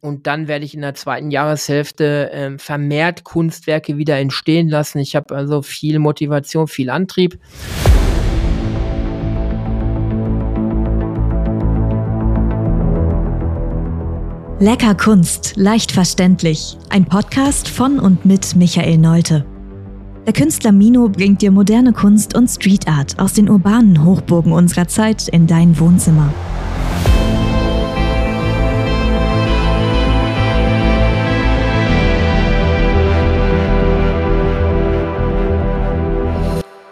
und dann werde ich in der zweiten Jahreshälfte äh, vermehrt Kunstwerke wieder entstehen lassen. Ich habe also viel Motivation, viel Antrieb. Lecker Kunst, leicht verständlich. Ein Podcast von und mit Michael Neute. Der Künstler Mino bringt dir moderne Kunst und Street Art aus den urbanen Hochburgen unserer Zeit in dein Wohnzimmer.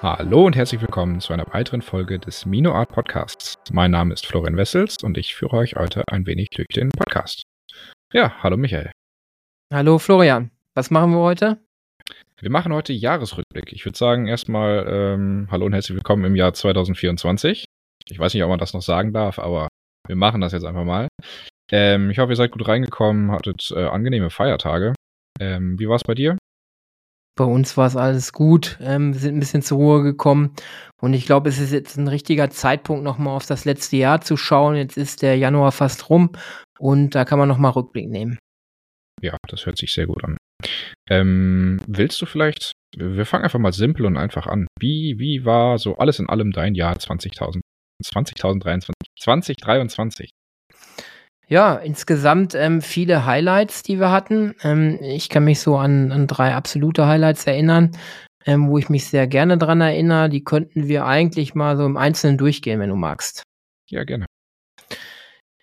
Hallo und herzlich willkommen zu einer weiteren Folge des Mino Art Podcasts. Mein Name ist Florian Wessels und ich führe euch heute ein wenig durch den Podcast. Ja, hallo Michael. Hallo Florian. Was machen wir heute? Wir machen heute Jahresrückblick. Ich würde sagen, erstmal ähm, hallo und herzlich willkommen im Jahr 2024. Ich weiß nicht, ob man das noch sagen darf, aber wir machen das jetzt einfach mal. Ähm, ich hoffe, ihr seid gut reingekommen, hattet äh, angenehme Feiertage. Ähm, wie war es bei dir? Bei uns war es alles gut. Ähm, wir sind ein bisschen zur Ruhe gekommen. Und ich glaube, es ist jetzt ein richtiger Zeitpunkt, nochmal auf das letzte Jahr zu schauen. Jetzt ist der Januar fast rum und da kann man nochmal Rückblick nehmen. Ja, das hört sich sehr gut an. Ähm, willst du vielleicht, wir fangen einfach mal simpel und einfach an. Wie, wie war so alles in allem dein Jahr 20.000, 20.023, 2023? Ja, insgesamt ähm, viele Highlights, die wir hatten. Ähm, ich kann mich so an, an drei absolute Highlights erinnern, ähm, wo ich mich sehr gerne dran erinnere. Die könnten wir eigentlich mal so im Einzelnen durchgehen, wenn du magst. Ja, gerne.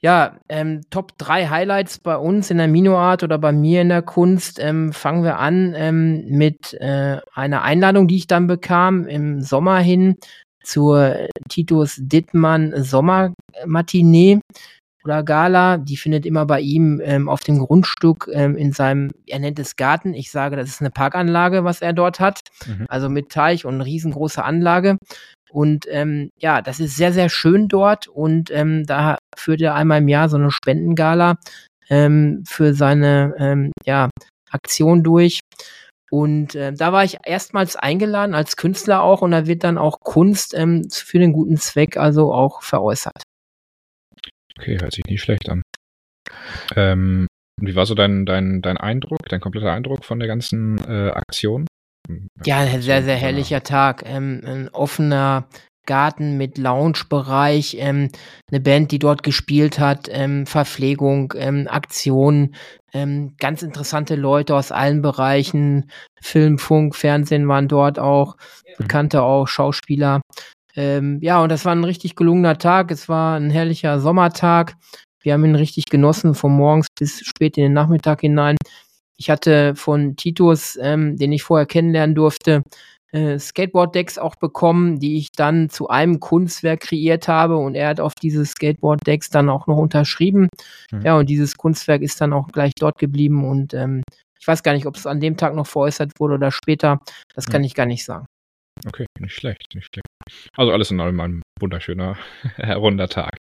Ja, ähm, Top 3 Highlights bei uns in der Minoart oder bei mir in der Kunst. Ähm, fangen wir an ähm, mit äh, einer Einladung, die ich dann bekam im Sommer hin zur Titus Dittmann Sommermatinee oder Gala. Die findet immer bei ihm ähm, auf dem Grundstück ähm, in seinem, er nennt es Garten. Ich sage, das ist eine Parkanlage, was er dort hat. Mhm. Also mit Teich und riesengroße Anlage. Und ähm, ja, das ist sehr, sehr schön dort. Und ähm, da führt er einmal im Jahr so eine Spendengala ähm, für seine ähm, ja, Aktion durch. Und äh, da war ich erstmals eingeladen als Künstler auch und da wird dann auch Kunst ähm, für den guten Zweck also auch veräußert. Okay, hört sich nicht schlecht an. Ähm, wie war so dein, dein, dein Eindruck, dein kompletter Eindruck von der ganzen äh, Aktion? Ja, sehr, sehr herrlicher Tag. Ähm, ein offener Garten mit Lounge-Bereich, ähm, eine Band, die dort gespielt hat, ähm, Verpflegung, ähm, Aktionen, ähm, ganz interessante Leute aus allen Bereichen, Film, Funk, Fernsehen waren dort auch, bekannte auch Schauspieler. Ähm, ja, und das war ein richtig gelungener Tag. Es war ein herrlicher Sommertag. Wir haben ihn richtig genossen, von morgens bis spät in den Nachmittag hinein. Ich hatte von Titus, ähm, den ich vorher kennenlernen durfte, äh, Skateboard-Decks auch bekommen, die ich dann zu einem Kunstwerk kreiert habe und er hat auf diese Skateboard-Decks dann auch noch unterschrieben. Mhm. Ja, und dieses Kunstwerk ist dann auch gleich dort geblieben und ähm, ich weiß gar nicht, ob es an dem Tag noch veräußert wurde oder später. Das kann mhm. ich gar nicht sagen. Okay, nicht schlecht, nicht schlecht. Also alles in allem ein wunderschöner, runder Tag.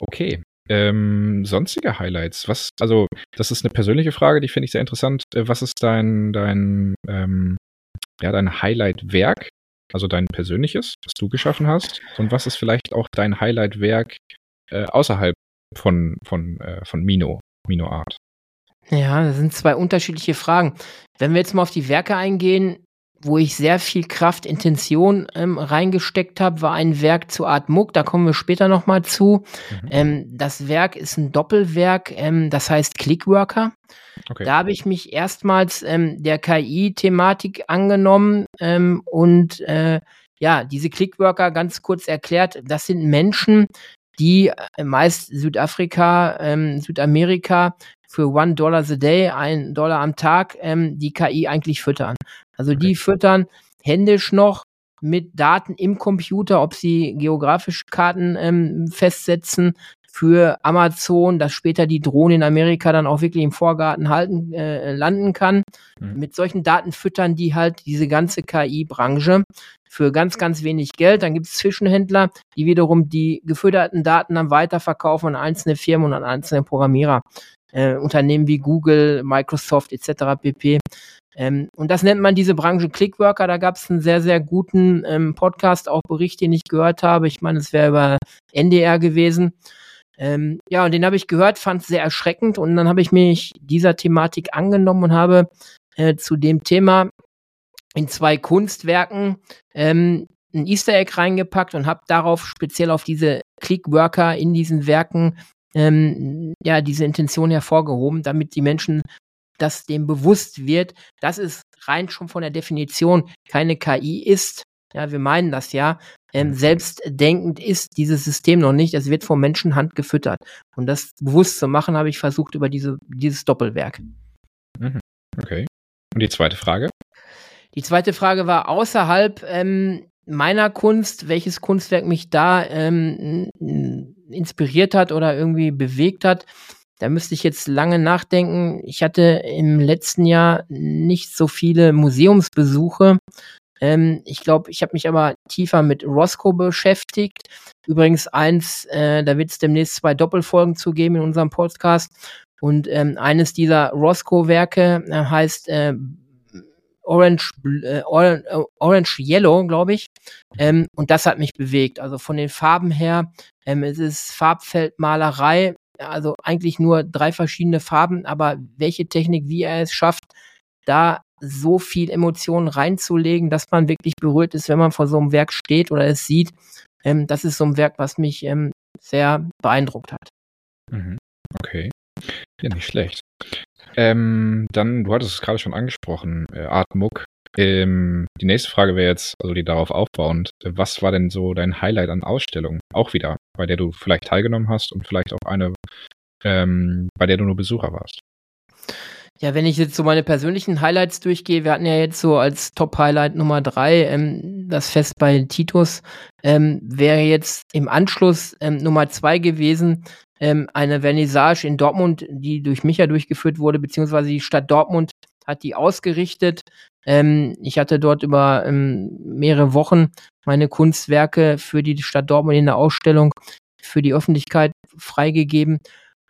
Okay. Ähm, sonstige Highlights? Was, also, das ist eine persönliche Frage, die finde ich sehr interessant. Äh, was ist dein, dein, ähm, ja, dein Highlight-Werk? Also dein persönliches, was du geschaffen hast? Und was ist vielleicht auch dein Highlight-Werk äh, außerhalb von, von, äh, von Mino, Mino Art? Ja, das sind zwei unterschiedliche Fragen. Wenn wir jetzt mal auf die Werke eingehen, wo ich sehr viel Kraft, Intention ähm, reingesteckt habe, war ein Werk zu Art Muck. Da kommen wir später noch mal zu. Mhm. Ähm, das Werk ist ein Doppelwerk, ähm, das heißt Clickworker. Okay. Da habe ich mich erstmals ähm, der KI-Thematik angenommen ähm, und äh, ja, diese Clickworker ganz kurz erklärt, das sind Menschen, die äh, meist Südafrika, ähm, Südamerika für one dollar a day, ein Dollar am Tag, ähm, die KI eigentlich füttern. Also die füttern händisch noch mit Daten im Computer, ob sie geografische Karten ähm, festsetzen für Amazon, dass später die Drohne in Amerika dann auch wirklich im Vorgarten halten, äh, landen kann. Mhm. Mit solchen Daten füttern die halt diese ganze KI-Branche für ganz, ganz wenig Geld. Dann gibt es Zwischenhändler, die wiederum die gefütterten Daten dann weiterverkaufen an einzelne Firmen und an einzelne Programmierer. Äh, Unternehmen wie Google, Microsoft etc. pp. Ähm, und das nennt man diese Branche Clickworker. Da gab es einen sehr, sehr guten ähm, Podcast, auch Bericht, den ich gehört habe. Ich meine, es wäre über NDR gewesen. Ähm, ja, und den habe ich gehört, fand es sehr erschreckend und dann habe ich mich dieser Thematik angenommen und habe äh, zu dem Thema in zwei Kunstwerken ähm, ein Easter Egg reingepackt und habe darauf speziell auf diese Clickworker in diesen Werken ähm, ja diese Intention hervorgehoben, damit die Menschen das dem bewusst wird, dass es rein schon von der Definition keine KI ist. Ja, wir meinen das ja. Ähm, mhm. selbstdenkend ist dieses System noch nicht. Es wird vom Menschenhand gefüttert. Und das bewusst zu machen, habe ich versucht über diese, dieses Doppelwerk. Mhm. Okay. Und die zweite Frage? Die zweite Frage war außerhalb ähm, meiner Kunst, welches Kunstwerk mich da ähm, inspiriert hat oder irgendwie bewegt hat. Da müsste ich jetzt lange nachdenken. Ich hatte im letzten Jahr nicht so viele Museumsbesuche. Ähm, ich glaube, ich habe mich aber tiefer mit Roscoe beschäftigt. Übrigens eins, äh, da wird es demnächst zwei Doppelfolgen zu geben in unserem Podcast. Und ähm, eines dieser Roscoe-Werke äh, heißt äh, Orange, äh, Orange, äh, Orange Yellow, glaube ich. Ähm, und das hat mich bewegt. Also von den Farben her, ähm, es ist Farbfeldmalerei, also eigentlich nur drei verschiedene Farben, aber welche Technik, wie er es schafft, da so viel Emotionen reinzulegen, dass man wirklich berührt ist, wenn man vor so einem Werk steht oder es sieht. Ähm, das ist so ein Werk, was mich ähm, sehr beeindruckt hat. Mhm. Okay. Ja, nicht schlecht. Ähm, dann, du hattest es gerade schon angesprochen, äh, Art Muck. Ähm, die nächste Frage wäre jetzt, also die darauf aufbauend, was war denn so dein Highlight an Ausstellungen? Auch wieder, bei der du vielleicht teilgenommen hast und vielleicht auch eine, ähm, bei der du nur Besucher warst. Ja, wenn ich jetzt so meine persönlichen Highlights durchgehe, wir hatten ja jetzt so als Top-Highlight Nummer drei ähm, das Fest bei Titus, ähm, wäre jetzt im Anschluss ähm, Nummer zwei gewesen, ähm, eine Vernissage in Dortmund, die durch Micha durchgeführt wurde, beziehungsweise die Stadt Dortmund hat die ausgerichtet. Ähm, ich hatte dort über ähm, mehrere Wochen meine Kunstwerke für die Stadt Dortmund in der Ausstellung für die Öffentlichkeit freigegeben.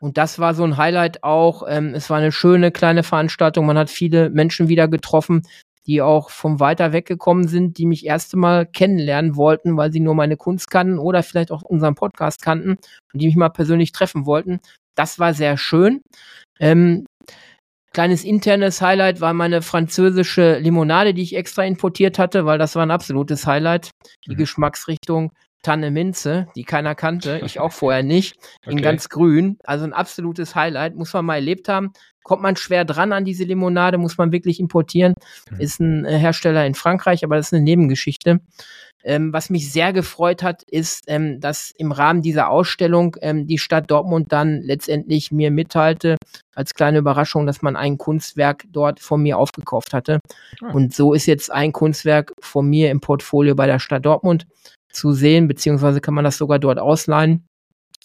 Und das war so ein Highlight auch. Ähm, es war eine schöne kleine Veranstaltung. Man hat viele Menschen wieder getroffen, die auch vom weiter weggekommen sind, die mich erste Mal kennenlernen wollten, weil sie nur meine Kunst kannten oder vielleicht auch unseren Podcast kannten und die mich mal persönlich treffen wollten. Das war sehr schön. Ähm, kleines internes Highlight war meine französische Limonade, die ich extra importiert hatte, weil das war ein absolutes Highlight. Die mhm. Geschmacksrichtung Tanne Minze, die keiner kannte, ich auch vorher nicht, in okay. ganz grün. Also ein absolutes Highlight, muss man mal erlebt haben. Kommt man schwer dran an diese Limonade, muss man wirklich importieren. Mhm. Ist ein äh, Hersteller in Frankreich, aber das ist eine Nebengeschichte. Ähm, was mich sehr gefreut hat, ist, ähm, dass im Rahmen dieser Ausstellung ähm, die Stadt Dortmund dann letztendlich mir mitteilte, als kleine Überraschung, dass man ein Kunstwerk dort von mir aufgekauft hatte. Ah. Und so ist jetzt ein Kunstwerk von mir im Portfolio bei der Stadt Dortmund zu sehen, beziehungsweise kann man das sogar dort ausleihen,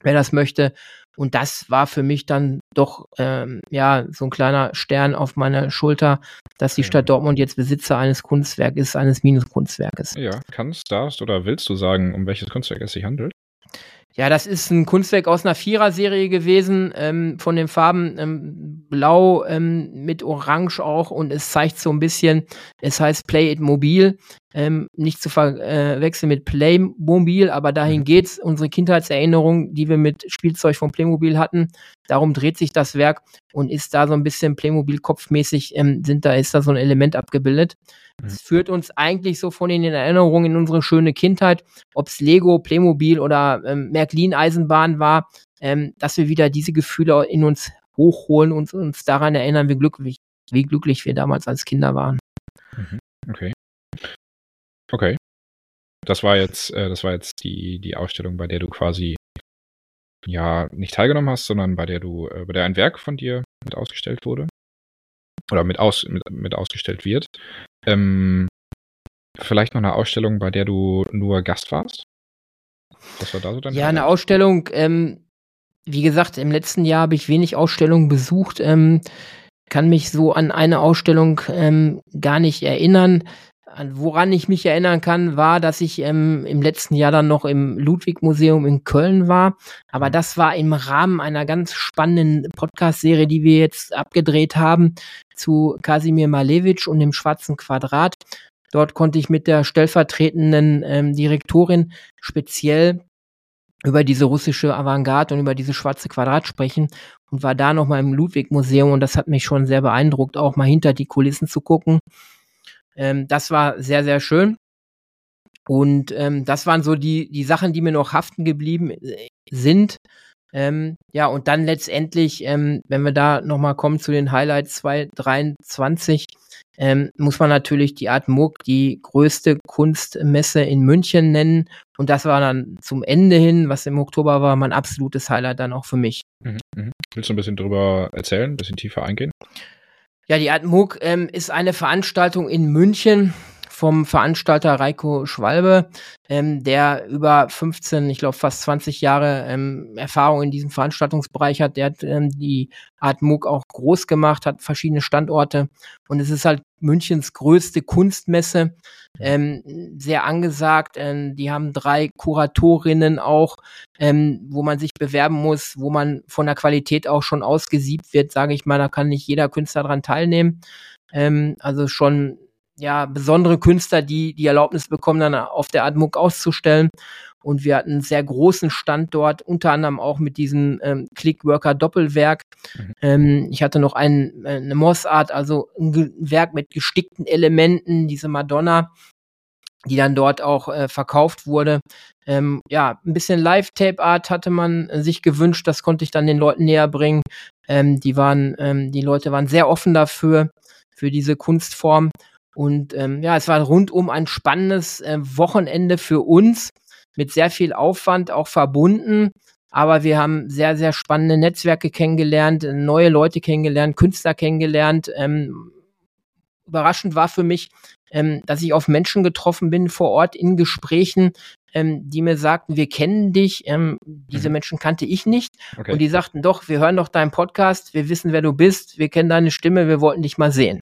wer das möchte. Und das war für mich dann doch ähm, ja so ein kleiner Stern auf meiner Schulter, dass die Stadt Dortmund jetzt Besitzer eines Kunstwerkes ist, eines Minuskunstwerkes. Ja, kannst, darfst oder willst du sagen, um welches Kunstwerk es sich handelt? Ja, das ist ein Kunstwerk aus einer Vierer-Serie gewesen, ähm, von den Farben ähm, blau ähm, mit orange auch und es zeigt so ein bisschen, es heißt Play It Mobil, ähm, nicht zu verwechseln mit Playmobil, aber dahin mhm. geht's. Unsere Kindheitserinnerung, die wir mit Spielzeug von Playmobil hatten, darum dreht sich das Werk und ist da so ein bisschen Playmobil-kopfmäßig, ähm, sind da, ist da so ein Element abgebildet. Mhm. Es führt uns eigentlich so von den Erinnerungen in unsere schöne Kindheit, ob's Lego, Playmobil oder ähm, Märklin-Eisenbahn war, ähm, dass wir wieder diese Gefühle in uns hochholen und uns daran erinnern, wie glücklich, wie glücklich wir damals als Kinder waren. Mhm. Okay. Okay. Das war jetzt, äh, das war jetzt die, die Ausstellung, bei der du quasi ja nicht teilgenommen hast, sondern bei der du, äh, bei der ein Werk von dir mit ausgestellt wurde. Oder mit, aus, mit, mit ausgestellt wird. Ähm, vielleicht noch eine Ausstellung, bei der du nur Gast warst? Was war da so dein Ja, Highlight? eine Ausstellung, ähm, wie gesagt, im letzten Jahr habe ich wenig Ausstellungen besucht, ähm, kann mich so an eine Ausstellung ähm, gar nicht erinnern. Woran ich mich erinnern kann, war, dass ich ähm, im letzten Jahr dann noch im Ludwig-Museum in Köln war. Aber das war im Rahmen einer ganz spannenden Podcast-Serie, die wir jetzt abgedreht haben zu Kasimir Malevich und dem Schwarzen Quadrat. Dort konnte ich mit der stellvertretenden ähm, Direktorin speziell über diese russische Avantgarde und über diese schwarze Quadrat sprechen und war da nochmal im Ludwig-Museum und das hat mich schon sehr beeindruckt, auch mal hinter die Kulissen zu gucken. Ähm, das war sehr, sehr schön. Und ähm, das waren so die, die Sachen, die mir noch haften geblieben äh, sind. Ähm, ja, und dann letztendlich, ähm, wenn wir da nochmal kommen zu den Highlights 2023, ähm, muss man natürlich die Art Muck, die größte Kunstmesse in München nennen. Und das war dann zum Ende hin, was im Oktober war, mein absolutes Highlight dann auch für mich. Mhm, mh. Willst du ein bisschen drüber erzählen, ein bisschen tiefer eingehen? Ja, die Muck ähm, ist eine Veranstaltung in München vom Veranstalter Reiko Schwalbe, ähm, der über 15, ich glaube fast 20 Jahre ähm, Erfahrung in diesem Veranstaltungsbereich hat. Der hat ähm, die Art MOOC auch groß gemacht, hat verschiedene Standorte und es ist halt Münchens größte Kunstmesse, ähm, sehr angesagt. Ähm, die haben drei Kuratorinnen auch, ähm, wo man sich bewerben muss, wo man von der Qualität auch schon ausgesiebt wird, sage ich mal. Da kann nicht jeder Künstler dran teilnehmen. Ähm, also schon ja, besondere Künstler, die die Erlaubnis bekommen, dann auf der Admuk auszustellen. Und wir hatten einen sehr großen Stand dort, unter anderem auch mit diesem ähm, Clickworker Doppelwerk. Mhm. Ähm, ich hatte noch ein, äh, eine Mossart, also ein Werk mit gestickten Elementen, diese Madonna, die dann dort auch äh, verkauft wurde. Ähm, ja, ein bisschen Live-Tape-Art hatte man äh, sich gewünscht, das konnte ich dann den Leuten näher bringen. Ähm, die waren, ähm, die Leute waren sehr offen dafür, für diese Kunstform. Und ähm, ja, es war rundum ein spannendes äh, Wochenende für uns mit sehr viel Aufwand auch verbunden. Aber wir haben sehr, sehr spannende Netzwerke kennengelernt, neue Leute kennengelernt, Künstler kennengelernt. Ähm, überraschend war für mich, ähm, dass ich auf Menschen getroffen bin vor Ort in Gesprächen, ähm, die mir sagten, wir kennen dich. Ähm, diese mhm. Menschen kannte ich nicht. Okay. Und die sagten, doch, wir hören doch deinen Podcast, wir wissen, wer du bist, wir kennen deine Stimme, wir wollten dich mal sehen.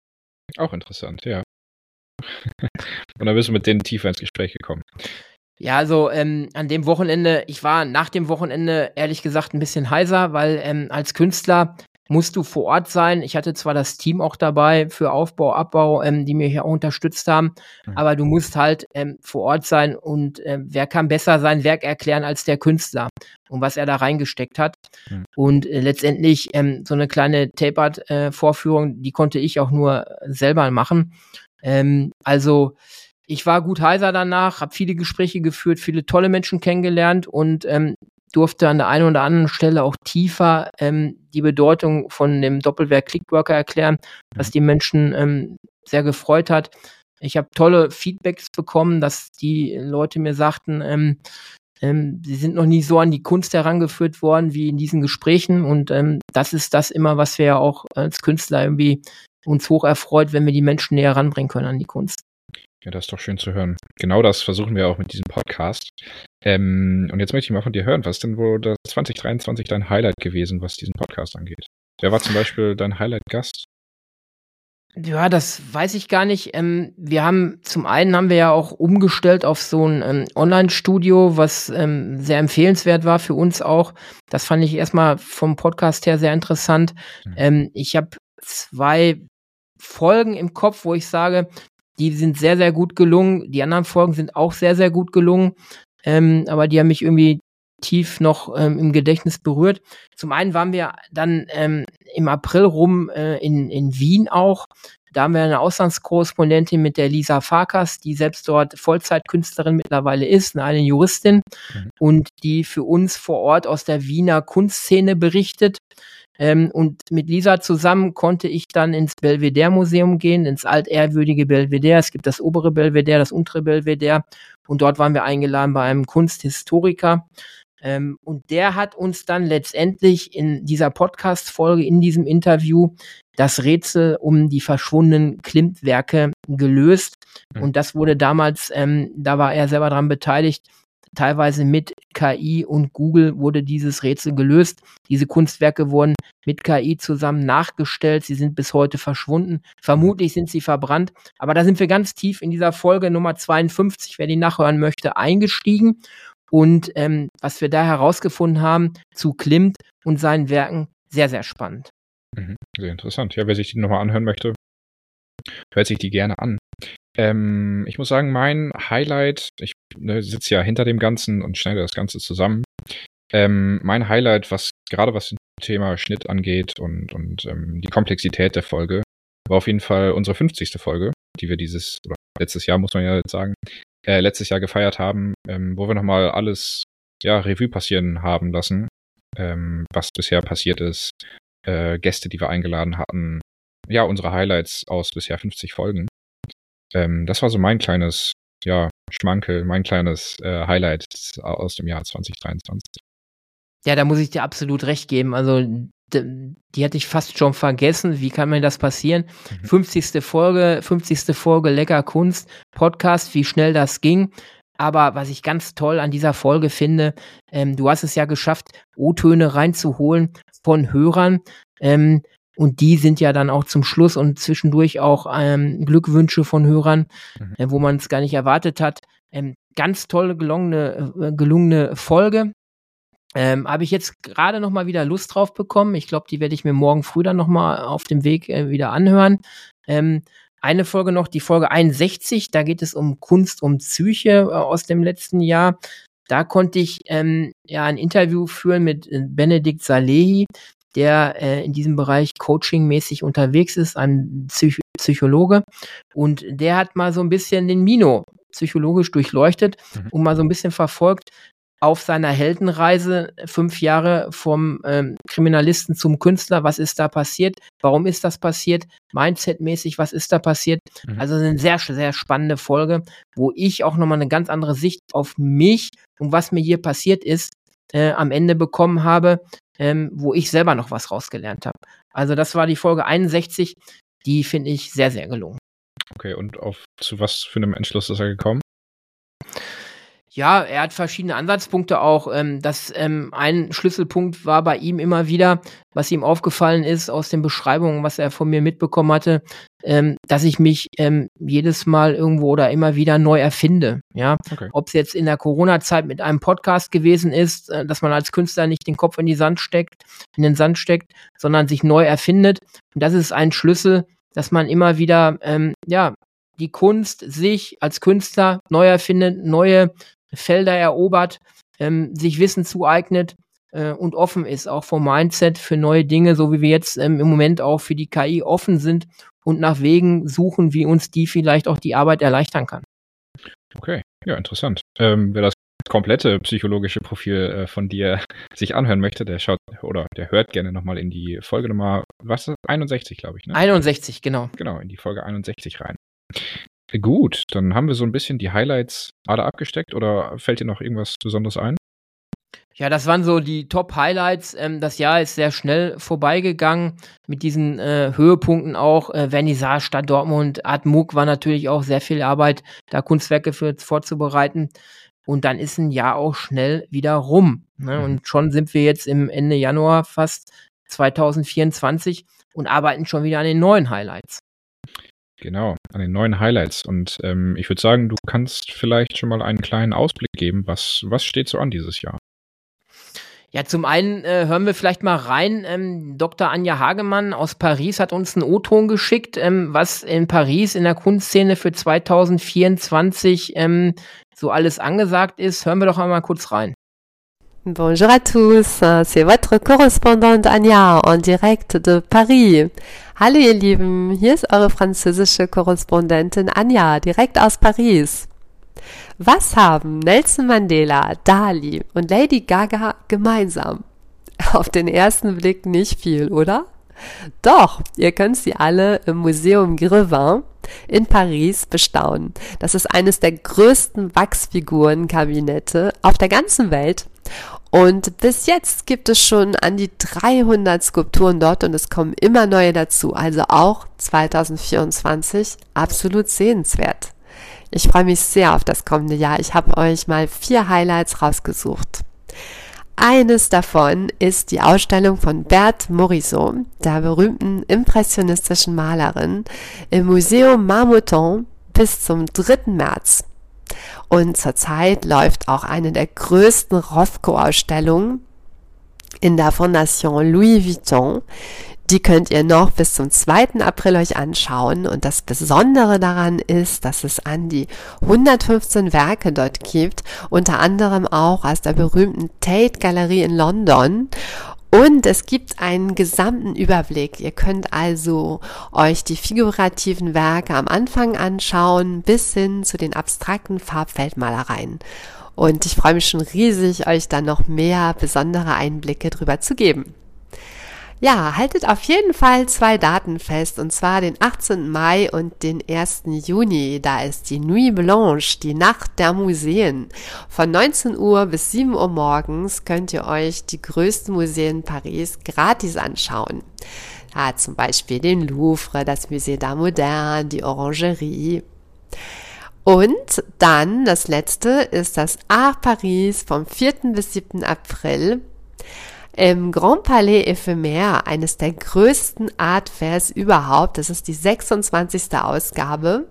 Auch interessant, ja. Und dann bist du mit denen tiefer ins Gespräch gekommen. Ja, also ähm, an dem Wochenende, ich war nach dem Wochenende ehrlich gesagt ein bisschen heiser, weil ähm, als Künstler musst du vor Ort sein. Ich hatte zwar das Team auch dabei für Aufbau, Abbau, ähm, die mir hier auch unterstützt haben, mhm. aber du musst halt ähm, vor Ort sein und äh, wer kann besser sein Werk erklären als der Künstler und was er da reingesteckt hat. Mhm. Und äh, letztendlich ähm, so eine kleine Tapered-Vorführung, äh, die konnte ich auch nur selber machen. Ähm, also ich war gut heiser danach, habe viele Gespräche geführt, viele tolle Menschen kennengelernt und ähm, durfte an der einen oder anderen Stelle auch tiefer ähm, die Bedeutung von dem Doppelwerk Clickworker erklären, was die Menschen ähm, sehr gefreut hat. Ich habe tolle Feedbacks bekommen, dass die Leute mir sagten, ähm, ähm, sie sind noch nie so an die Kunst herangeführt worden wie in diesen Gesprächen und ähm, das ist das immer, was wir ja auch als Künstler irgendwie uns hoch erfreut, wenn wir die Menschen näher ranbringen können an die Kunst. Ja, das ist doch schön zu hören. Genau das versuchen wir auch mit diesem Podcast. Ähm, und jetzt möchte ich mal von dir hören, was denn wohl das 2023 dein Highlight gewesen, was diesen Podcast angeht? Wer war zum Beispiel dein Highlight-Gast? Ja, das weiß ich gar nicht. Ähm, wir haben zum einen haben wir ja auch umgestellt auf so ein ähm, Online-Studio, was ähm, sehr empfehlenswert war für uns auch. Das fand ich erstmal vom Podcast her sehr interessant. Mhm. ich habe zwei Folgen im Kopf, wo ich sage, die sind sehr, sehr gut gelungen. Die anderen Folgen sind auch sehr, sehr gut gelungen. Ähm, aber die haben mich irgendwie tief noch ähm, im Gedächtnis berührt. Zum einen waren wir dann ähm, im April rum äh, in, in Wien auch. Da haben wir eine Auslandskorrespondentin mit der Lisa Farkas, die selbst dort Vollzeitkünstlerin mittlerweile ist, eine Juristin mhm. und die für uns vor Ort aus der Wiener Kunstszene berichtet. Ähm, und mit Lisa zusammen konnte ich dann ins Belvedere Museum gehen, ins altehrwürdige Belvedere. Es gibt das obere Belvedere, das untere Belvedere. Und dort waren wir eingeladen bei einem Kunsthistoriker. Ähm, und der hat uns dann letztendlich in dieser Podcast-Folge, in diesem Interview, das Rätsel um die verschwundenen Klimt-Werke gelöst. Mhm. Und das wurde damals, ähm, da war er selber dran beteiligt, teilweise mit KI und Google wurde dieses Rätsel gelöst. Diese Kunstwerke wurden mit KI zusammen nachgestellt. Sie sind bis heute verschwunden. Vermutlich sind sie verbrannt. Aber da sind wir ganz tief in dieser Folge Nummer 52, wer die nachhören möchte, eingestiegen. Und ähm, was wir da herausgefunden haben zu Klimt und seinen Werken, sehr, sehr spannend. Mhm, sehr interessant. Ja, wer sich die nochmal anhören möchte, hört sich die gerne an. Ähm, ich muss sagen, mein Highlight, ich ne, sitze ja hinter dem Ganzen und schneide das Ganze zusammen. Ähm, mein Highlight, was gerade was das Thema Schnitt angeht und, und ähm, die Komplexität der Folge, war auf jeden Fall unsere 50. Folge, die wir dieses, oder letztes Jahr muss man ja jetzt sagen, äh, letztes Jahr gefeiert haben, ähm, wo wir nochmal alles ja, Revue passieren haben lassen, ähm, was bisher passiert ist, äh, Gäste, die wir eingeladen hatten, ja, unsere Highlights aus bisher 50 Folgen. Ähm, das war so mein kleines, ja, Schmankel, mein kleines äh, Highlight aus dem Jahr 2023. Ja, da muss ich dir absolut recht geben. Also, die hatte ich fast schon vergessen. Wie kann mir das passieren? Mhm. 50. Folge, 50. Folge Lecker Kunst, Podcast, wie schnell das ging. Aber was ich ganz toll an dieser Folge finde, ähm, du hast es ja geschafft, O-Töne reinzuholen von Hörern. Ähm, und die sind ja dann auch zum Schluss und zwischendurch auch ähm, Glückwünsche von Hörern, mhm. äh, wo man es gar nicht erwartet hat. Ähm, ganz tolle gelungene, äh, gelungene Folge. Ähm, Habe ich jetzt gerade noch mal wieder Lust drauf bekommen. Ich glaube, die werde ich mir morgen früh dann noch mal auf dem Weg äh, wieder anhören. Ähm, eine Folge noch, die Folge 61, da geht es um Kunst, um Psyche äh, aus dem letzten Jahr. Da konnte ich ähm, ja ein Interview führen mit äh, Benedikt Salehi, der äh, in diesem Bereich coachingmäßig unterwegs ist, ein Psych Psychologe. Und der hat mal so ein bisschen den Mino psychologisch durchleuchtet mhm. und mal so ein bisschen verfolgt, auf seiner Heldenreise fünf Jahre vom ähm, Kriminalisten zum Künstler. Was ist da passiert? Warum ist das passiert? Mindset-mäßig, was ist da passiert? Mhm. Also eine sehr, sehr spannende Folge, wo ich auch nochmal eine ganz andere Sicht auf mich und was mir hier passiert ist, äh, am Ende bekommen habe, ähm, wo ich selber noch was rausgelernt habe. Also das war die Folge 61, die finde ich sehr, sehr gelungen. Okay, und auf zu was für einem Entschluss ist er gekommen? Ja, er hat verschiedene Ansatzpunkte auch. Ähm, das ähm, ein Schlüsselpunkt war bei ihm immer wieder, was ihm aufgefallen ist aus den Beschreibungen, was er von mir mitbekommen hatte, ähm, dass ich mich ähm, jedes Mal irgendwo oder immer wieder neu erfinde. Ja, okay. ob es jetzt in der Corona-Zeit mit einem Podcast gewesen ist, äh, dass man als Künstler nicht den Kopf in die Sand steckt, in den Sand steckt, sondern sich neu erfindet. Und das ist ein Schlüssel, dass man immer wieder ähm, ja die Kunst sich als Künstler neu erfindet, neue Felder erobert, ähm, sich Wissen zueignet äh, und offen ist, auch vom Mindset für neue Dinge, so wie wir jetzt ähm, im Moment auch für die KI offen sind und nach Wegen suchen, wie uns die vielleicht auch die Arbeit erleichtern kann. Okay, ja, interessant. Ähm, wer das komplette psychologische Profil äh, von dir sich anhören möchte, der schaut oder der hört gerne nochmal in die Folge Nummer, was ist 61, glaube ich, ne? 61, genau. Genau, in die Folge 61 rein. Gut, dann haben wir so ein bisschen die Highlights alle abgesteckt oder fällt dir noch irgendwas Besonderes ein? Ja, das waren so die Top-Highlights. Ähm, das Jahr ist sehr schnell vorbeigegangen mit diesen äh, Höhepunkten auch. Äh, Vernissage Stadt Dortmund, Art MOOC war natürlich auch sehr viel Arbeit, da Kunstwerke für vorzubereiten. Und dann ist ein Jahr auch schnell wieder rum. Ne? Mhm. Und schon sind wir jetzt im Ende Januar fast 2024 und arbeiten schon wieder an den neuen Highlights. Genau, an den neuen Highlights. Und ähm, ich würde sagen, du kannst vielleicht schon mal einen kleinen Ausblick geben. Was, was steht so an dieses Jahr? Ja, zum einen äh, hören wir vielleicht mal rein. Ähm, Dr. Anja Hagemann aus Paris hat uns einen O-Ton geschickt, ähm, was in Paris in der Kunstszene für 2024 ähm, so alles angesagt ist. Hören wir doch einmal kurz rein. Bonjour à tous, c'est votre correspondante Anja en direct de Paris. Hallo ihr Lieben, hier ist eure französische Korrespondentin Anja, direkt aus Paris. Was haben Nelson Mandela, Dali und Lady Gaga gemeinsam? Auf den ersten Blick nicht viel, oder? Doch, ihr könnt sie alle im Museum Grevin in Paris bestaunen. Das ist eines der größten Wachsfigurenkabinette auf der ganzen Welt und bis jetzt gibt es schon an die 300 Skulpturen dort und es kommen immer neue dazu. Also auch 2024 absolut sehenswert. Ich freue mich sehr auf das kommende Jahr. Ich habe euch mal vier Highlights rausgesucht. Eines davon ist die Ausstellung von Berthe Morisot, der berühmten impressionistischen Malerin, im Museum Marmottan bis zum 3. März. Und zurzeit läuft auch eine der größten Rothko-Ausstellungen in der Fondation Louis Vuitton, Die könnt ihr noch bis zum 2. April euch anschauen. Und das Besondere daran ist, dass es an die 115 Werke dort gibt, unter anderem auch aus der berühmten Tate Galerie in London. Und es gibt einen gesamten Überblick. Ihr könnt also euch die figurativen Werke am Anfang anschauen, bis hin zu den abstrakten Farbfeldmalereien. Und ich freue mich schon riesig, euch dann noch mehr besondere Einblicke drüber zu geben. Ja, haltet auf jeden Fall zwei Daten fest, und zwar den 18. Mai und den 1. Juni. Da ist die Nuit Blanche, die Nacht der Museen. Von 19 Uhr bis 7 Uhr morgens könnt ihr euch die größten Museen Paris gratis anschauen. Ja, zum Beispiel den Louvre, das Musée d'Art Moderne, die Orangerie. Und dann das letzte ist das Art Paris vom 4. bis 7. April im Grand Palais Ephemer, eines der größten Art Fairs überhaupt. Das ist die 26. Ausgabe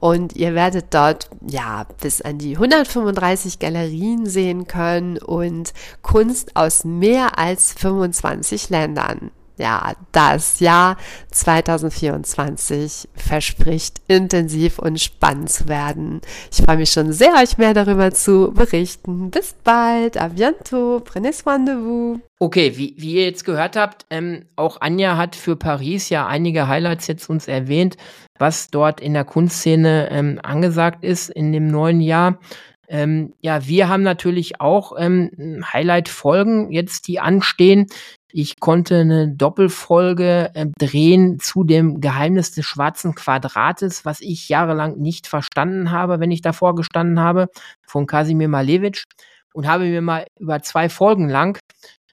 und ihr werdet dort ja bis an die 135 Galerien sehen können und Kunst aus mehr als 25 Ländern ja, das Jahr 2024 verspricht intensiv und spannend zu werden. Ich freue mich schon sehr, euch mehr darüber zu berichten. Bis bald, à bientôt, prenez soin de vous. Okay, wie, wie ihr jetzt gehört habt, ähm, auch Anja hat für Paris ja einige Highlights jetzt uns erwähnt, was dort in der Kunstszene ähm, angesagt ist in dem neuen Jahr. Ähm, ja, wir haben natürlich auch ähm, Highlight-Folgen jetzt, die anstehen. Ich konnte eine Doppelfolge äh, drehen zu dem Geheimnis des schwarzen Quadrates, was ich jahrelang nicht verstanden habe, wenn ich davor gestanden habe, von Kasimir Malevich und habe mir mal über zwei Folgen lang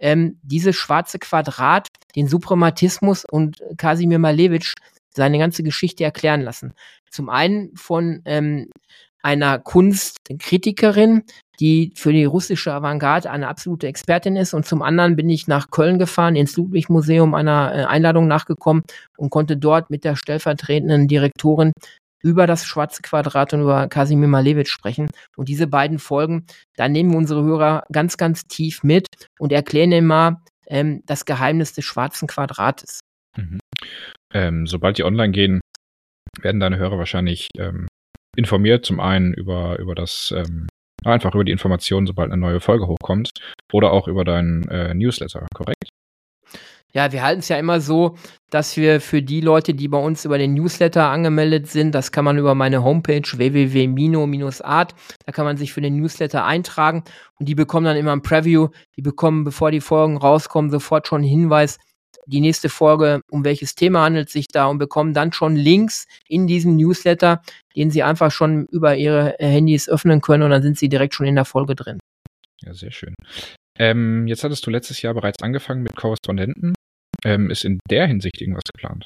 ähm, dieses schwarze Quadrat, den Suprematismus und Kasimir Malevich seine ganze Geschichte erklären lassen. Zum einen von ähm, einer Kunstkritikerin, die für die russische Avantgarde eine absolute Expertin ist. Und zum anderen bin ich nach Köln gefahren, ins Ludwig-Museum einer äh, Einladung nachgekommen und konnte dort mit der stellvertretenden Direktorin über das schwarze Quadrat und über Kasimir Malevich sprechen. Und diese beiden Folgen, da nehmen unsere Hörer ganz, ganz tief mit und erklären immer ähm, das Geheimnis des schwarzen Quadrates. Mhm. Ähm, sobald die online gehen, werden deine Hörer wahrscheinlich ähm, informiert, zum einen über, über das, ähm, einfach über die Informationen, sobald eine neue Folge hochkommt, oder auch über deinen äh, Newsletter, korrekt? Ja, wir halten es ja immer so, dass wir für die Leute, die bei uns über den Newsletter angemeldet sind, das kann man über meine Homepage www.mino-art, da kann man sich für den Newsletter eintragen. Und die bekommen dann immer ein Preview, die bekommen, bevor die Folgen rauskommen, sofort schon einen Hinweis, die nächste Folge, um welches Thema handelt sich da und bekommen dann schon Links in diesem Newsletter, den sie einfach schon über ihre äh, Handys öffnen können und dann sind sie direkt schon in der Folge drin. Ja, sehr schön. Ähm, jetzt hattest du letztes Jahr bereits angefangen mit Korrespondenten. Ähm, ist in der Hinsicht irgendwas geplant?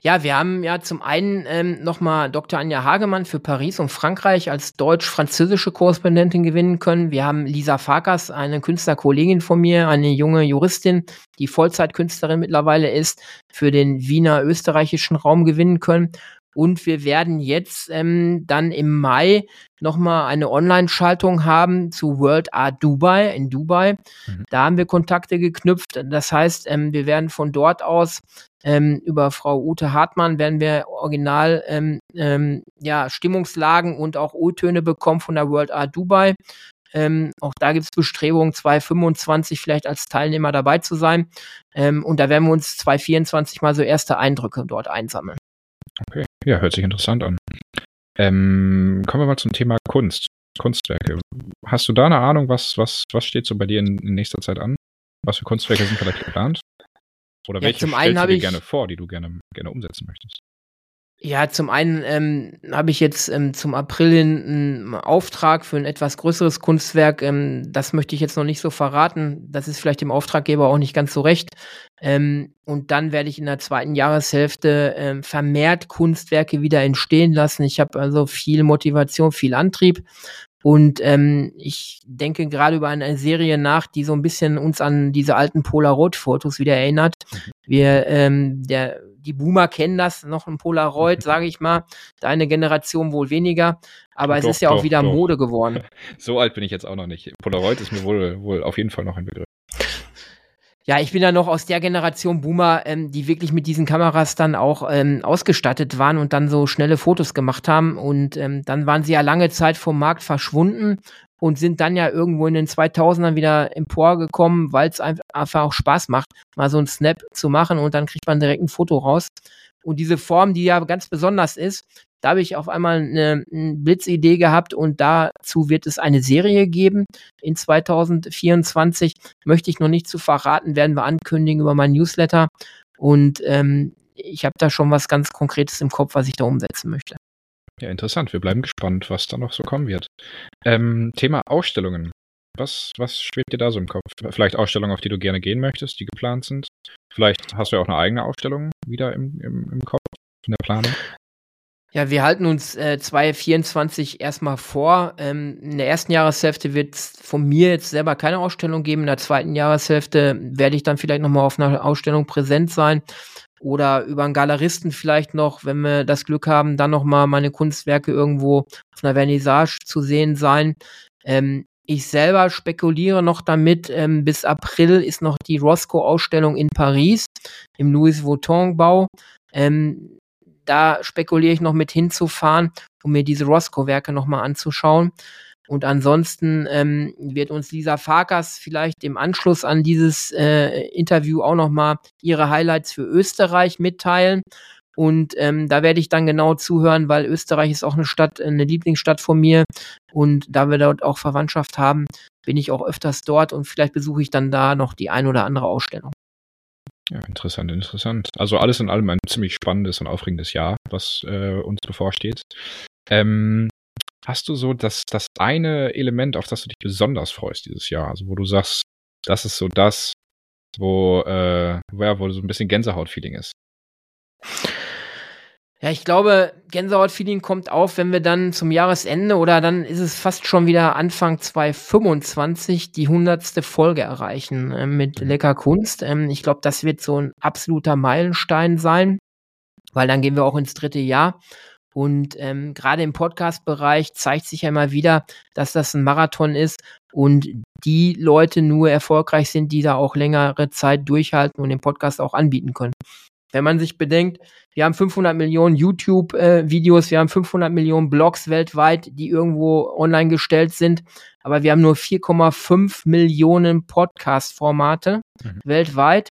Ja, wir haben ja zum einen ähm, nochmal Dr. Anja Hagemann für Paris und Frankreich als deutsch-französische Korrespondentin gewinnen können. Wir haben Lisa Farkas, eine Künstlerkollegin von mir, eine junge Juristin, die Vollzeitkünstlerin mittlerweile ist, für den Wiener österreichischen Raum gewinnen können. Und wir werden jetzt ähm, dann im Mai nochmal eine Online-Schaltung haben zu World Art Dubai in Dubai. Mhm. Da haben wir Kontakte geknüpft. Das heißt, ähm, wir werden von dort aus ähm, über Frau Ute Hartmann werden wir original ähm, ähm, ja, Stimmungslagen und auch O-Töne bekommen von der World Art Dubai. Ähm, auch da gibt es Bestrebungen, 2025 vielleicht als Teilnehmer dabei zu sein. Ähm, und da werden wir uns 2024 mal so erste Eindrücke dort einsammeln. Okay, ja, hört sich interessant an. Ähm, kommen wir mal zum Thema Kunst, Kunstwerke. Hast du da eine Ahnung, was, was, was steht so bei dir in, in nächster Zeit an? Was für Kunstwerke sind vielleicht geplant? Oder welche zum stellst du dir ich, gerne vor, die du gerne, gerne umsetzen möchtest? Ja, zum einen ähm, habe ich jetzt ähm, zum April hin einen Auftrag für ein etwas größeres Kunstwerk. Ähm, das möchte ich jetzt noch nicht so verraten. Das ist vielleicht dem Auftraggeber auch nicht ganz so recht. Ähm, und dann werde ich in der zweiten Jahreshälfte ähm, vermehrt Kunstwerke wieder entstehen lassen. Ich habe also viel Motivation, viel Antrieb. Und ähm, ich denke gerade über eine Serie nach, die so ein bisschen uns an diese alten Polaroid-Fotos wieder erinnert. Mhm. Wir, ähm, der, die Boomer kennen das, noch ein Polaroid, sage ich mal. Deine Generation wohl weniger. Aber doch, es ist ja doch, auch wieder doch. Mode geworden. So alt bin ich jetzt auch noch nicht. Polaroid ist mir wohl, wohl auf jeden Fall noch ein Begriff. Ja, ich bin ja noch aus der Generation Boomer, ähm, die wirklich mit diesen Kameras dann auch ähm, ausgestattet waren und dann so schnelle Fotos gemacht haben. Und ähm, dann waren sie ja lange Zeit vom Markt verschwunden und sind dann ja irgendwo in den 2000ern wieder emporgekommen, weil es einfach auch Spaß macht, mal so einen Snap zu machen und dann kriegt man direkt ein Foto raus. Und diese Form, die ja ganz besonders ist, da habe ich auf einmal eine, eine Blitzidee gehabt und dazu wird es eine Serie geben in 2024. Möchte ich noch nicht zu verraten, werden wir ankündigen über mein Newsletter. Und ähm, ich habe da schon was ganz Konkretes im Kopf, was ich da umsetzen möchte. Ja, interessant. Wir bleiben gespannt, was da noch so kommen wird. Ähm, Thema Ausstellungen. Was, was schwebt dir da so im Kopf? Vielleicht Ausstellungen, auf die du gerne gehen möchtest, die geplant sind? Vielleicht hast du ja auch eine eigene Ausstellung wieder im, im, im Kopf, in der Planung? Ja, wir halten uns äh, 2024 erstmal vor. Ähm, in der ersten Jahreshälfte wird es von mir jetzt selber keine Ausstellung geben. In der zweiten Jahreshälfte werde ich dann vielleicht nochmal auf einer Ausstellung präsent sein oder über einen Galeristen vielleicht noch, wenn wir das Glück haben, dann nochmal meine Kunstwerke irgendwo auf einer Vernissage zu sehen sein. Ähm, ich selber spekuliere noch damit, ähm, bis April ist noch die Roscoe-Ausstellung in Paris im Louis Vuitton-Bau. Ähm, da spekuliere ich noch mit hinzufahren, um mir diese Roscoe-Werke nochmal anzuschauen. Und ansonsten ähm, wird uns Lisa Farkas vielleicht im Anschluss an dieses äh, Interview auch nochmal ihre Highlights für Österreich mitteilen. Und ähm, da werde ich dann genau zuhören, weil Österreich ist auch eine Stadt, eine Lieblingsstadt von mir. Und da wir dort auch Verwandtschaft haben, bin ich auch öfters dort und vielleicht besuche ich dann da noch die ein oder andere Ausstellung. Ja, interessant, interessant. Also alles in allem ein ziemlich spannendes und aufregendes Jahr, was äh, uns bevorsteht. Ähm, hast du so das, das eine Element, auf das du dich besonders freust dieses Jahr? Also wo du sagst, das ist so das, wo, äh, wo, so ein bisschen Gänsehaut-Feeling ist? Ja, ich glaube, Gänsehaut-Feeling kommt auf, wenn wir dann zum Jahresende oder dann ist es fast schon wieder Anfang 2025 die hundertste Folge erreichen äh, mit mhm. Lecker Kunst. Ähm, ich glaube, das wird so ein absoluter Meilenstein sein, weil dann gehen wir auch ins dritte Jahr. Und ähm, gerade im Podcast-Bereich zeigt sich ja immer wieder, dass das ein Marathon ist und die Leute nur erfolgreich sind, die da auch längere Zeit durchhalten und den Podcast auch anbieten können. Wenn man sich bedenkt, wir haben 500 Millionen YouTube-Videos, äh, wir haben 500 Millionen Blogs weltweit, die irgendwo online gestellt sind, aber wir haben nur 4,5 Millionen Podcast-Formate mhm. weltweit.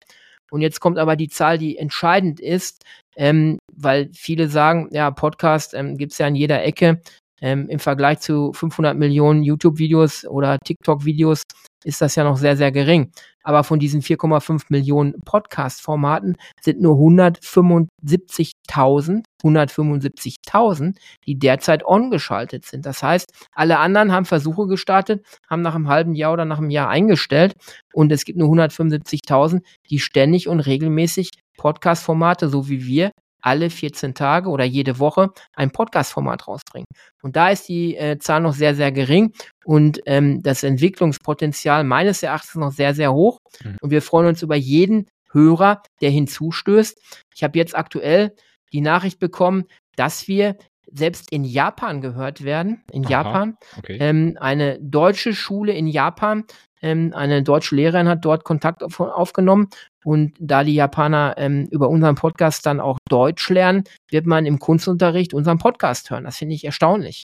Und jetzt kommt aber die Zahl, die entscheidend ist, ähm, weil viele sagen, ja, Podcast ähm, gibt es ja in jeder Ecke. Ähm, Im Vergleich zu 500 Millionen YouTube-Videos oder TikTok-Videos ist das ja noch sehr, sehr gering. Aber von diesen 4,5 Millionen Podcast-Formaten sind nur 175.000, 175.000, die derzeit on-geschaltet sind. Das heißt, alle anderen haben Versuche gestartet, haben nach einem halben Jahr oder nach einem Jahr eingestellt und es gibt nur 175.000, die ständig und regelmäßig Podcast-Formate, so wie wir, alle 14 Tage oder jede Woche ein Podcast-Format rausbringen. Und da ist die äh, Zahl noch sehr, sehr gering und ähm, das Entwicklungspotenzial meines Erachtens noch sehr, sehr hoch. Mhm. Und wir freuen uns über jeden Hörer, der hinzustößt. Ich habe jetzt aktuell die Nachricht bekommen, dass wir selbst in Japan gehört werden. In Aha, Japan. Okay. Ähm, eine deutsche Schule in Japan ähm, eine deutsche Lehrerin hat dort Kontakt auf, aufgenommen und da die Japaner ähm, über unseren Podcast dann auch Deutsch lernen, wird man im Kunstunterricht unseren Podcast hören. Das finde ich erstaunlich.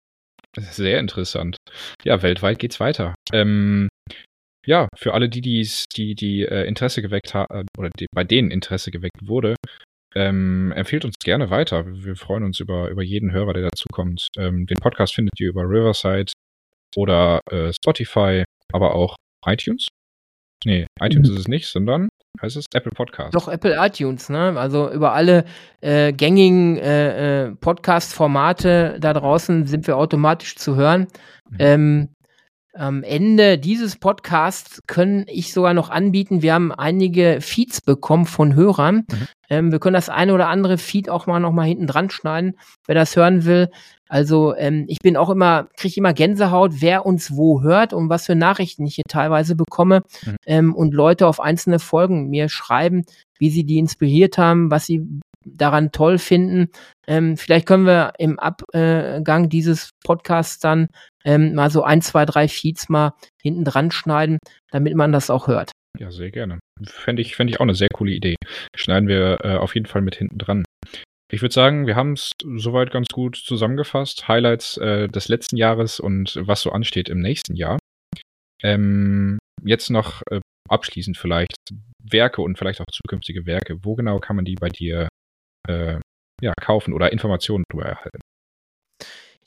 Das ist sehr interessant. Ja, weltweit geht's weiter. Ähm, ja, für alle, die dies, die, die äh, Interesse geweckt haben, äh, oder die, bei denen Interesse geweckt wurde, ähm, empfehlt uns gerne weiter. Wir freuen uns über, über jeden Hörer, der dazukommt. Ähm, den Podcast findet ihr über Riverside oder äh, Spotify, aber auch iTunes? Nee, iTunes mhm. ist es nicht, sondern heißt es Apple Podcast. Doch, Apple iTunes, ne? Also über alle äh, gängigen äh, äh, Podcast-Formate da draußen sind wir automatisch zu hören. Mhm. Ähm, am Ende dieses Podcasts können ich sogar noch anbieten. Wir haben einige Feeds bekommen von Hörern. Mhm. Ähm, wir können das eine oder andere Feed auch mal noch mal hinten dran schneiden, wer das hören will. Also ähm, ich bin auch immer, kriege immer Gänsehaut, wer uns wo hört und was für Nachrichten ich hier teilweise bekomme mhm. ähm, und Leute auf einzelne Folgen mir schreiben, wie sie die inspiriert haben, was sie daran toll finden. Ähm, vielleicht können wir im Abgang dieses Podcasts dann ähm, mal so ein, zwei, drei Feeds mal hinten dran schneiden, damit man das auch hört. Ja, sehr gerne. Fände ich, fänd ich auch eine sehr coole Idee. Schneiden wir äh, auf jeden Fall mit hinten dran. Ich würde sagen, wir haben es soweit ganz gut zusammengefasst. Highlights äh, des letzten Jahres und was so ansteht im nächsten Jahr. Ähm, jetzt noch äh, abschließend vielleicht Werke und vielleicht auch zukünftige Werke. Wo genau kann man die bei dir äh, ja, kaufen oder Informationen darüber erhalten?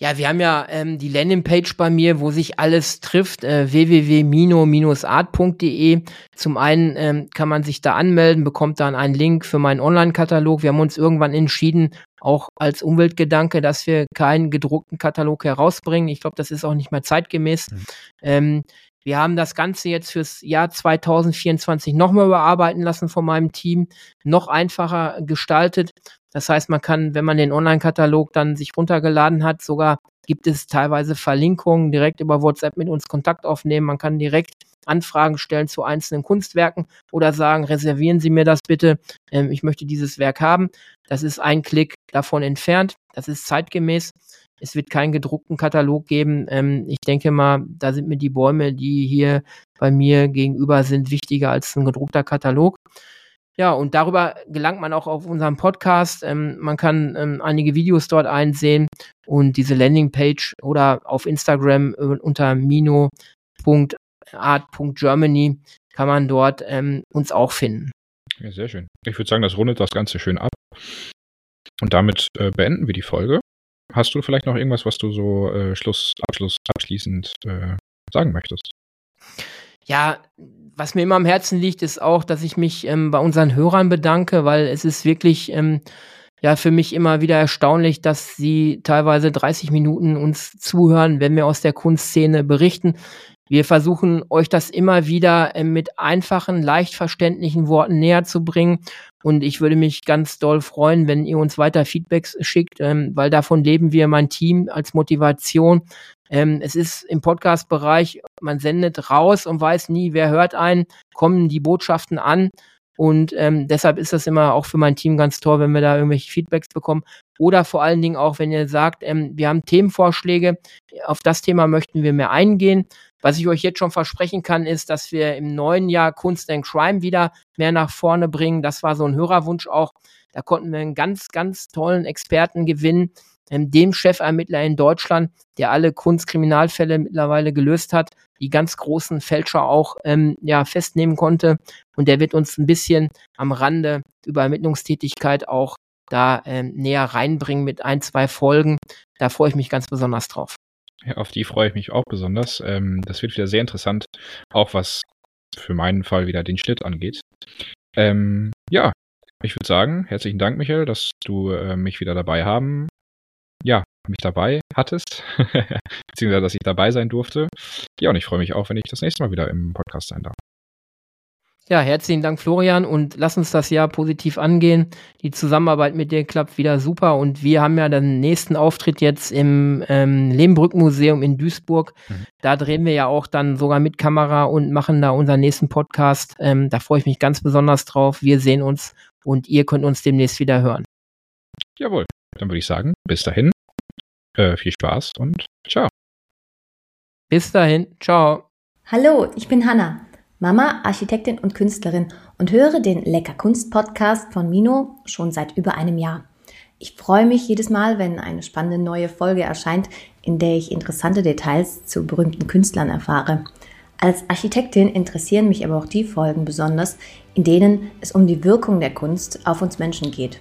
Ja, wir haben ja ähm, die Landingpage bei mir, wo sich alles trifft, äh, www.mino-art.de. Zum einen ähm, kann man sich da anmelden, bekommt dann einen Link für meinen Online-Katalog. Wir haben uns irgendwann entschieden, auch als Umweltgedanke, dass wir keinen gedruckten Katalog herausbringen. Ich glaube, das ist auch nicht mehr zeitgemäß. Mhm. Ähm, wir haben das Ganze jetzt fürs Jahr 2024 nochmal überarbeiten lassen von meinem Team, noch einfacher gestaltet. Das heißt, man kann, wenn man den Online-Katalog dann sich runtergeladen hat, sogar gibt es teilweise Verlinkungen, direkt über WhatsApp mit uns Kontakt aufnehmen. Man kann direkt Anfragen stellen zu einzelnen Kunstwerken oder sagen, reservieren Sie mir das bitte. Ähm, ich möchte dieses Werk haben. Das ist ein Klick davon entfernt. Das ist zeitgemäß. Es wird keinen gedruckten Katalog geben. Ähm, ich denke mal, da sind mir die Bäume, die hier bei mir gegenüber sind, wichtiger als ein gedruckter Katalog. Ja, und darüber gelangt man auch auf unseren Podcast. Ähm, man kann ähm, einige Videos dort einsehen und diese Landingpage oder auf Instagram äh, unter mino.art.germany kann man dort ähm, uns auch finden. Ja, sehr schön. Ich würde sagen, das rundet das Ganze schön ab. Und damit äh, beenden wir die Folge. Hast du vielleicht noch irgendwas, was du so äh, Schluss, Abschluss, abschließend äh, sagen möchtest? Ja, was mir immer am Herzen liegt, ist auch, dass ich mich ähm, bei unseren Hörern bedanke, weil es ist wirklich ähm, ja für mich immer wieder erstaunlich, dass sie teilweise 30 Minuten uns zuhören, wenn wir aus der Kunstszene berichten. Wir versuchen euch das immer wieder äh, mit einfachen, leicht verständlichen Worten näher zu bringen. Und ich würde mich ganz doll freuen, wenn ihr uns weiter Feedbacks schickt, ähm, weil davon leben wir, mein Team, als Motivation. Ähm, es ist im Podcast-Bereich, man sendet raus und weiß nie, wer hört einen, kommen die Botschaften an. Und ähm, deshalb ist das immer auch für mein Team ganz toll, wenn wir da irgendwelche Feedbacks bekommen. Oder vor allen Dingen auch, wenn ihr sagt, ähm, wir haben Themenvorschläge, auf das Thema möchten wir mehr eingehen. Was ich euch jetzt schon versprechen kann, ist, dass wir im neuen Jahr Kunst and Crime wieder mehr nach vorne bringen. Das war so ein Hörerwunsch auch. Da konnten wir einen ganz, ganz tollen Experten gewinnen, ähm, dem Chefermittler in Deutschland, der alle Kunstkriminalfälle mittlerweile gelöst hat, die ganz großen Fälscher auch ähm, ja, festnehmen konnte. Und der wird uns ein bisschen am Rande über Ermittlungstätigkeit auch da ähm, näher reinbringen mit ein, zwei Folgen. Da freue ich mich ganz besonders drauf. Ja, auf die freue ich mich auch besonders. Ähm, das wird wieder sehr interessant, auch was für meinen Fall wieder den Schnitt angeht. Ähm, ja, ich würde sagen, herzlichen Dank, Michael, dass du äh, mich wieder dabei haben, ja, mich dabei hattest, beziehungsweise dass ich dabei sein durfte. Ja, und ich freue mich auch, wenn ich das nächste Mal wieder im Podcast sein darf. Ja, herzlichen Dank, Florian, und lass uns das Jahr positiv angehen. Die Zusammenarbeit mit dir klappt wieder super und wir haben ja den nächsten Auftritt jetzt im ähm, Lehmbrück-Museum in Duisburg. Mhm. Da drehen wir ja auch dann sogar mit Kamera und machen da unseren nächsten Podcast. Ähm, da freue ich mich ganz besonders drauf. Wir sehen uns und ihr könnt uns demnächst wieder hören. Jawohl, dann würde ich sagen, bis dahin, äh, viel Spaß und ciao. Bis dahin, ciao. Hallo, ich bin Hanna. Mama, Architektin und Künstlerin und höre den Lecker Kunst Podcast von Mino schon seit über einem Jahr. Ich freue mich jedes Mal, wenn eine spannende neue Folge erscheint, in der ich interessante Details zu berühmten Künstlern erfahre. Als Architektin interessieren mich aber auch die Folgen besonders, in denen es um die Wirkung der Kunst auf uns Menschen geht.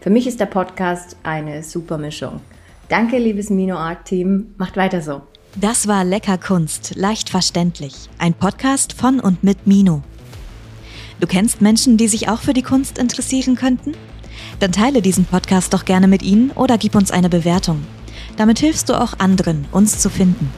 Für mich ist der Podcast eine super Mischung. Danke, liebes Mino Art Team. Macht weiter so. Das war Lecker Kunst, leicht verständlich. Ein Podcast von und mit Mino. Du kennst Menschen, die sich auch für die Kunst interessieren könnten? Dann teile diesen Podcast doch gerne mit ihnen oder gib uns eine Bewertung. Damit hilfst du auch anderen, uns zu finden.